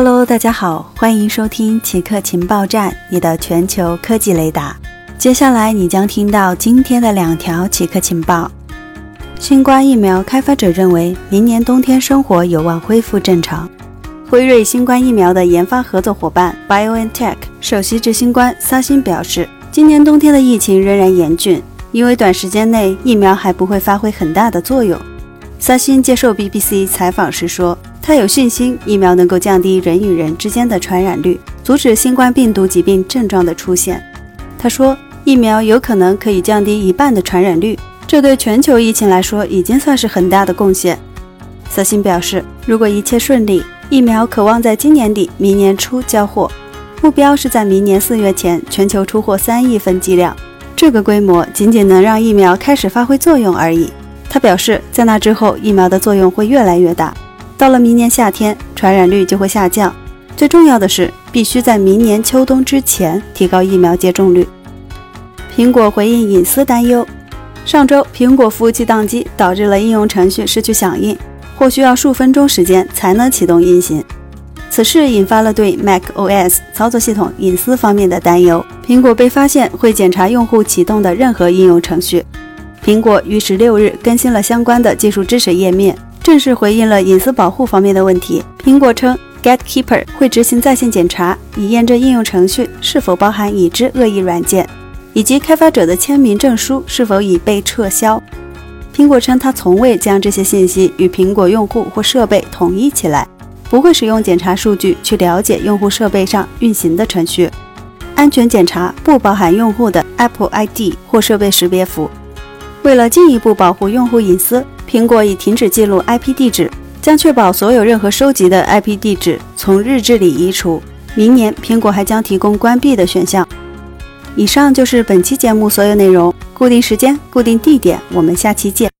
Hello，大家好，欢迎收听奇客情报站，你的全球科技雷达。接下来你将听到今天的两条奇客情报：新冠疫苗开发者认为，明年冬天生活有望恢复正常。辉瑞新冠疫苗的研发合作伙伴 BioNTech 首席执行官萨辛表示，今年冬天的疫情仍然严峻，因为短时间内疫苗还不会发挥很大的作用。萨辛接受 BBC 采访时说。他有信心，疫苗能够降低人与人之间的传染率，阻止新冠病毒疾病症状的出现。他说，疫苗有可能可以降低一半的传染率，这对全球疫情来说已经算是很大的贡献。萨辛表示，如果一切顺利，疫苗可望在今年底、明年初交货，目标是在明年四月前全球出货三亿份剂量。这个规模仅仅能让疫苗开始发挥作用而已。他表示，在那之后，疫苗的作用会越来越大。到了明年夏天，传染率就会下降。最重要的是，必须在明年秋冬之前提高疫苗接种率。苹果回应隐私担忧。上周，苹果服务器宕机，导致了应用程序失去响应，或需要数分钟时间才能启动运行。此事引发了对 Mac OS 操作系统隐私方面的担忧。苹果被发现会检查用户启动的任何应用程序。苹果于十六日更新了相关的技术支持页面。正式回应了隐私保护方面的问题。苹果称，Gatekeeper 会执行在线检查，以验证应用程序是否包含已知恶意软件，以及开发者的签名证书是否已被撤销。苹果称，它从未将这些信息与苹果用户或设备统一起来，不会使用检查数据去了解用户设备上运行的程序。安全检查不包含用户的 Apple ID 或设备识别符。为了进一步保护用户隐私。苹果已停止记录 IP 地址，将确保所有任何收集的 IP 地址从日志里移除。明年，苹果还将提供关闭的选项。以上就是本期节目所有内容。固定时间，固定地点，我们下期见。